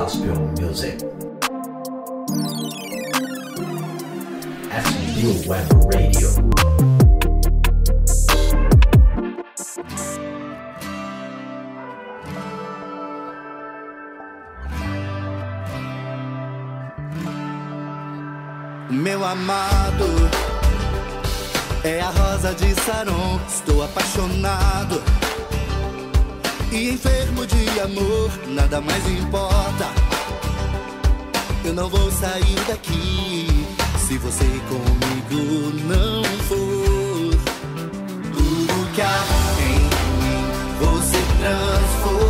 gospel music. FU Web Radio. Meu amado é a rosa de Saron. Estou apaixonado e enfermo de amor. Nada mais importa. Eu não vou sair daqui se você comigo não for. Tudo que há em mim você transformou,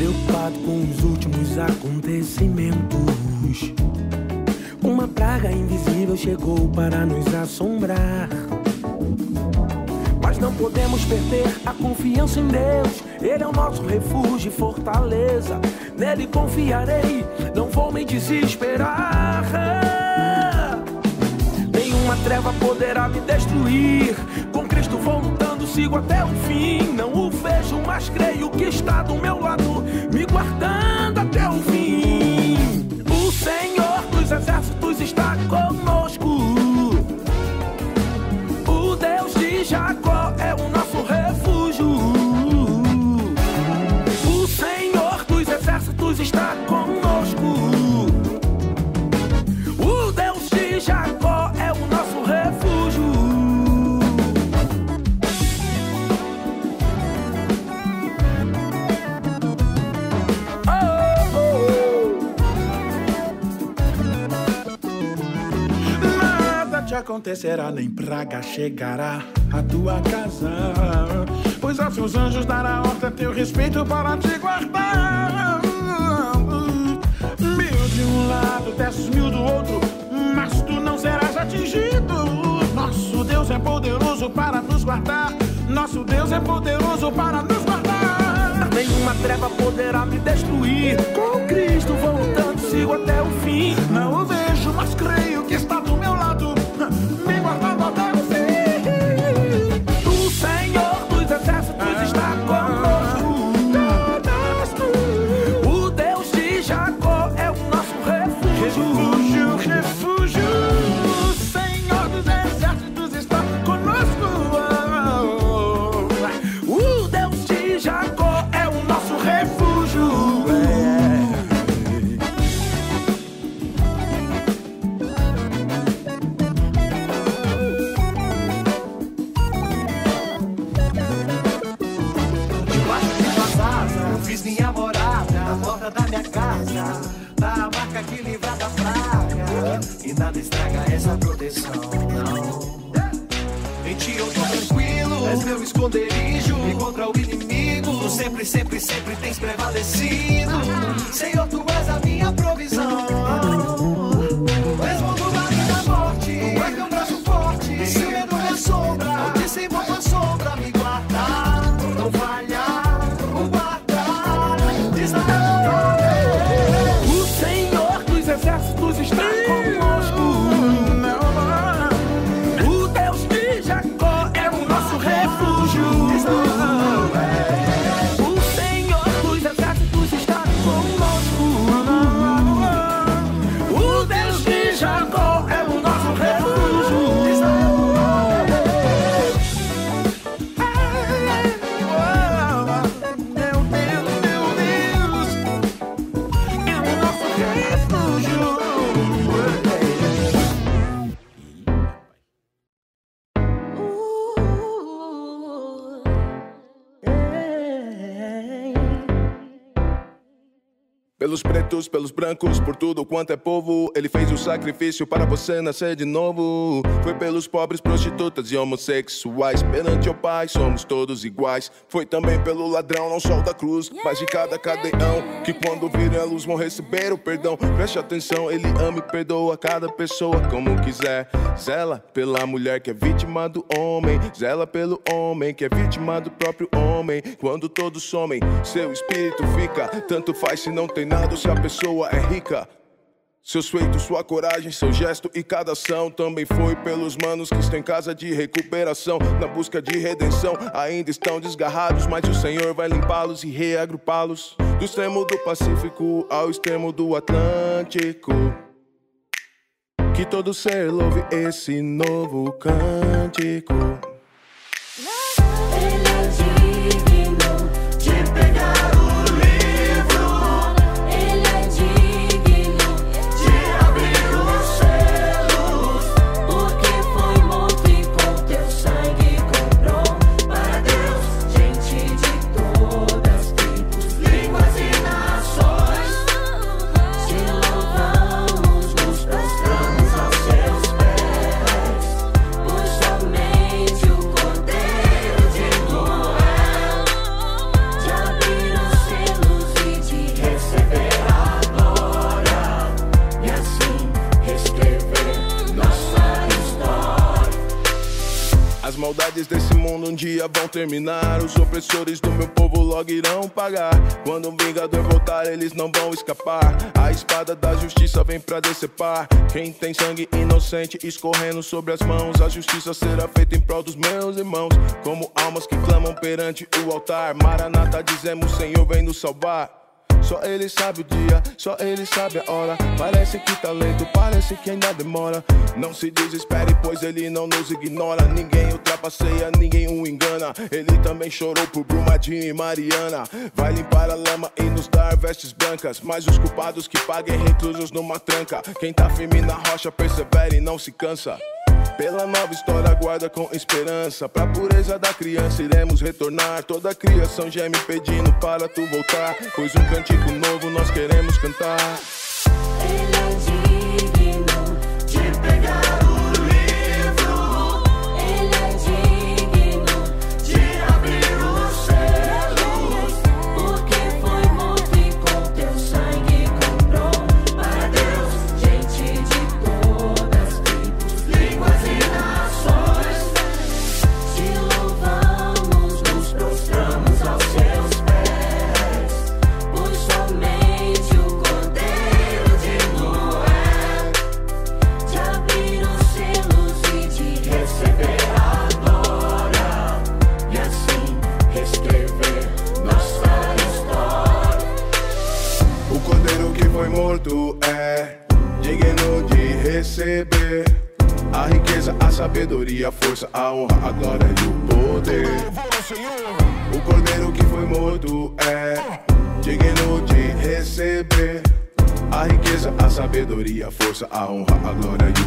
preocupado com os últimos acontecimentos. Uma praga invisível chegou para nos assombrar. Mas não podemos perder a confiança em Deus. Ele é o nosso refúgio e fortaleza. Nele confiarei, não vou me desesperar. Nenhuma treva poderá me destruir. Com Cristo vou lutando, sigo até o fim. Não o vejo, mas creio que está do meu lado, guardando até o fim. O Senhor dos exércitos está conosco. O Deus de Jacó acontecerá, nem praga chegará à tua casa. Pois aos seus anjos dará ordem a teu respeito para te guardar. Mil de um lado, dez mil do outro, mas tu não serás atingido. Nosso Deus é poderoso para nos guardar Nosso Deus é poderoso para nos guardar. Nenhuma treva poderá me destruir. Nada estraga essa proteção, não. Em ti eu tô tranquilo, és meu esconderijo. E contra o inimigo, sempre, sempre, sempre tens prevalecido. Senhor, tu és a minha provisão. Pelos pretos, pelos brancos, por tudo quanto é povo. Ele fez o sacrifício para você nascer de novo. Foi pelos pobres, prostitutas e homossexuais. Perante o Pai, somos todos iguais. Foi também pelo ladrão, não o da cruz, mas de cada cadeão. Que quando virem a luz vão receber o perdão. Preste atenção, ele ama e perdoa cada pessoa como quiser. Zela pela mulher que é vítima do homem. Zela pelo homem que é vítima do próprio homem. Quando todos somem, seu espírito fica. Tanto faz se não tem nada, se a pessoa é rica. Seus feitos, sua coragem, seu gesto e cada ação também foi pelos manos que estão em casa de recuperação, na busca de redenção. Ainda estão desgarrados, mas o Senhor vai limpá-los e reagrupá-los. Do extremo do Pacífico ao extremo do Atlântico. Que todo ser louve esse novo cântico. Terminar. Os opressores do meu povo logo irão pagar. Quando um vingador voltar, eles não vão escapar. A espada da justiça vem pra decepar. Quem tem sangue inocente escorrendo sobre as mãos. A justiça será feita em prol dos meus irmãos. Como almas que clamam perante o altar. Maranata, dizemos: Senhor, vem nos salvar. Só ele sabe o dia, só ele sabe a hora. Parece que tá lento, parece que ainda demora. Não se desespere, pois ele não nos ignora. Ninguém ultrapasseia, ninguém o engana. Ele também chorou por Brumadinho e Mariana. Vai limpar a lama e nos dar vestes brancas. Mas os culpados que paguem reclusos numa tranca. Quem tá firme na rocha, persevera e não se cansa. Pela nova história, aguarda com esperança. Pra pureza da criança, iremos retornar. Toda a criação geme pedindo para tu voltar. Pois um cântico novo nós queremos cantar. A honra, a glória e o poder. O cordeiro que foi morto é digno de receber a riqueza, a sabedoria, a força, a honra, a glória e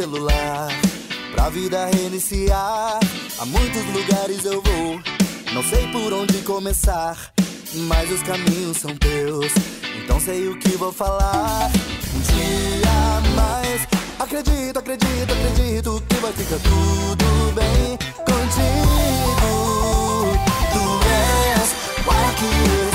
celular pra vida reiniciar. A muitos lugares eu vou, não sei por onde começar, mas os caminhos são teus, então sei o que vou falar. Um dia mais, acredito, acredito, acredito que vai ficar tudo bem contigo. Tu és o que eu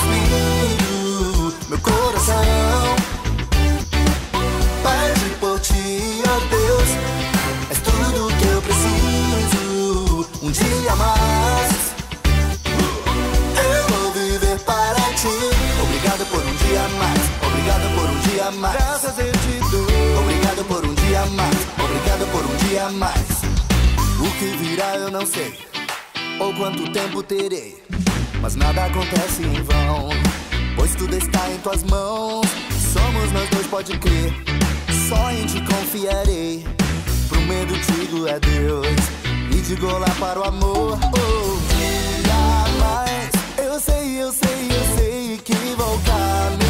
não sei, ou quanto tempo terei. Mas nada acontece em vão, pois tudo está em tuas mãos. Somos nós dois, pode crer, só em ti confiarei. Pro medo digo é Deus, e digo lá para o amor. Oh, mais, eu sei, eu sei, eu sei que vou caminhar.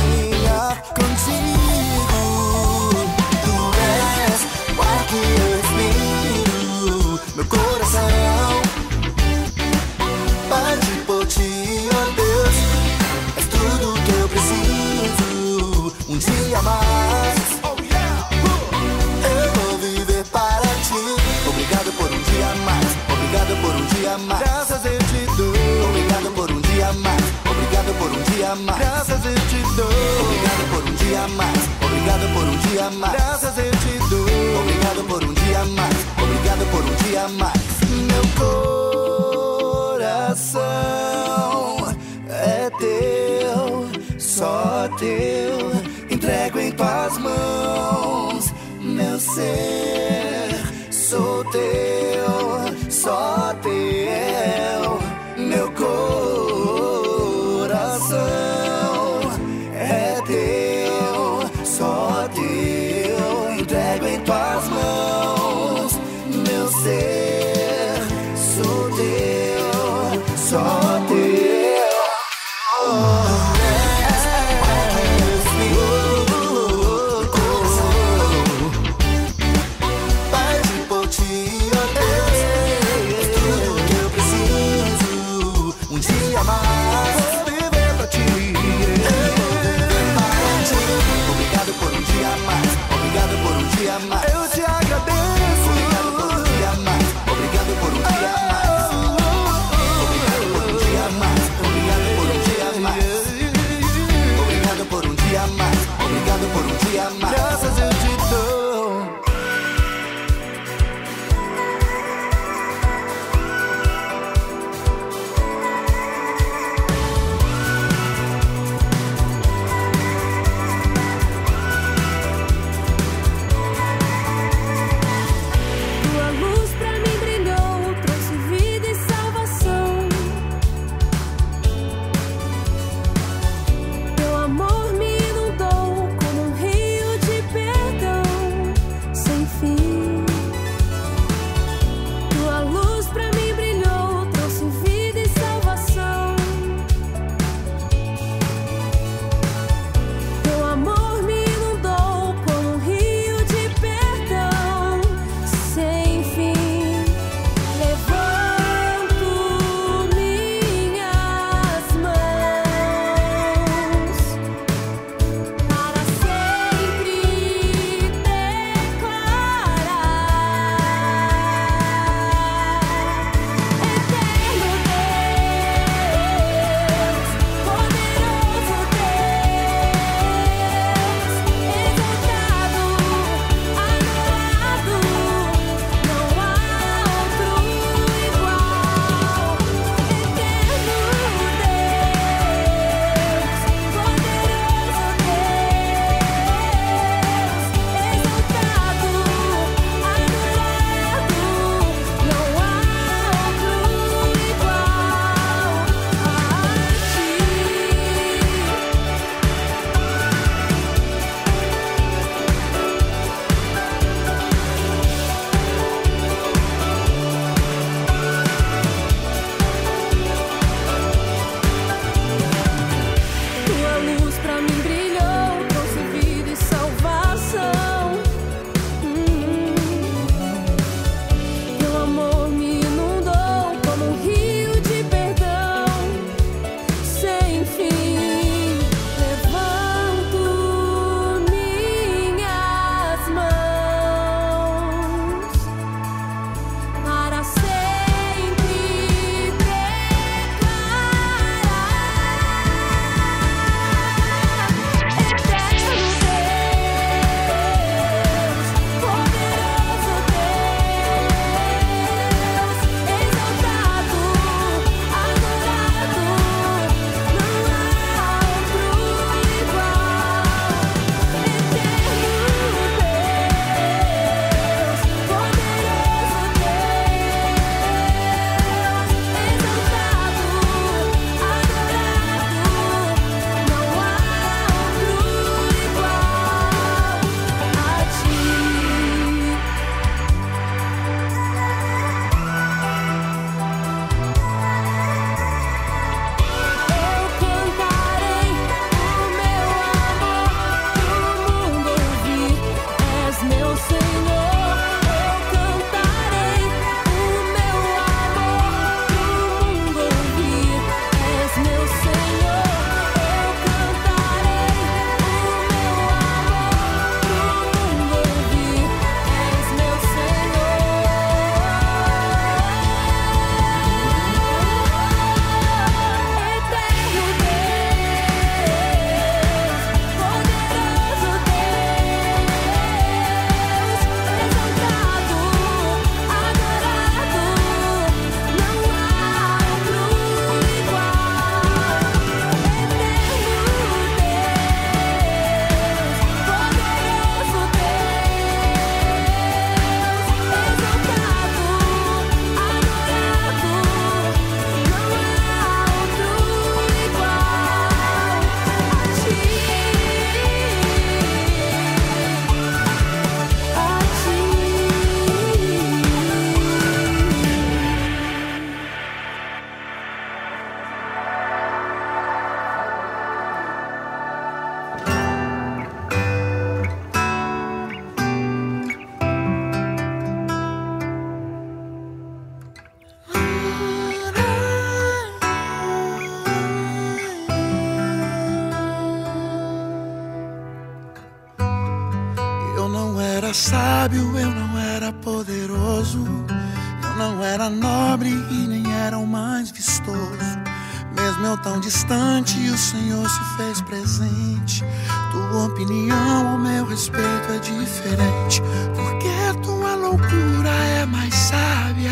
Se fez presente. Tua opinião ao meu respeito é diferente. Porque tua loucura é mais sábia.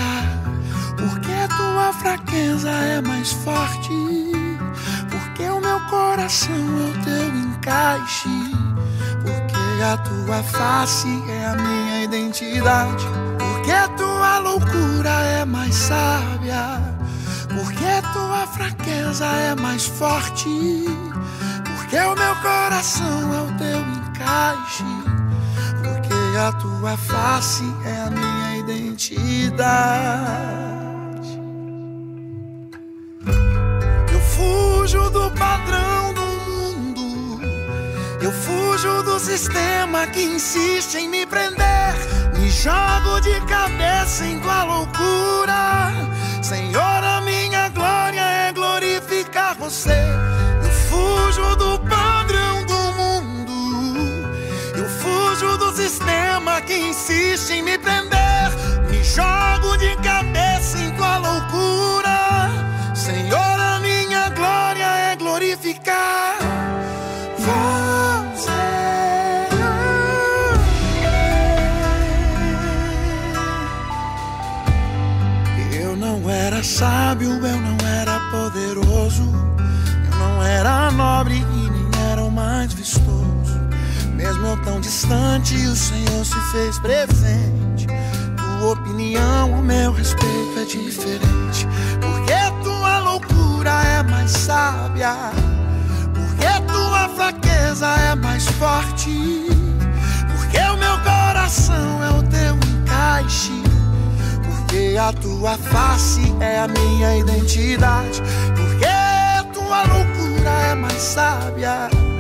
Porque tua fraqueza é mais forte. Porque o meu coração é o teu encaixe. Porque a tua face é a minha identidade. Porque tua loucura é mais sábia. Porque tua fraqueza é mais forte. Porque o meu coração é o teu encaixe. Porque a tua face é a minha identidade. Eu fujo do padrão do mundo. Eu fujo do sistema que insiste em me prender. Me jogo de cabeça em tua loucura. Insiste em me prender. Distante, o Senhor se fez presente. Tua opinião ao meu respeito é diferente. Porque tua loucura é mais sábia. Porque tua fraqueza é mais forte. Porque o meu coração é o teu encaixe. Porque a tua face é a minha identidade. Porque tua loucura é mais sábia.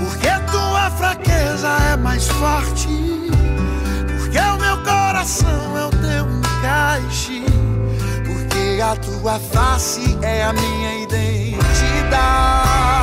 Porque tua fraqueza é mais forte. Porque o meu coração é o teu encaixe. Porque a tua face é a minha identidade.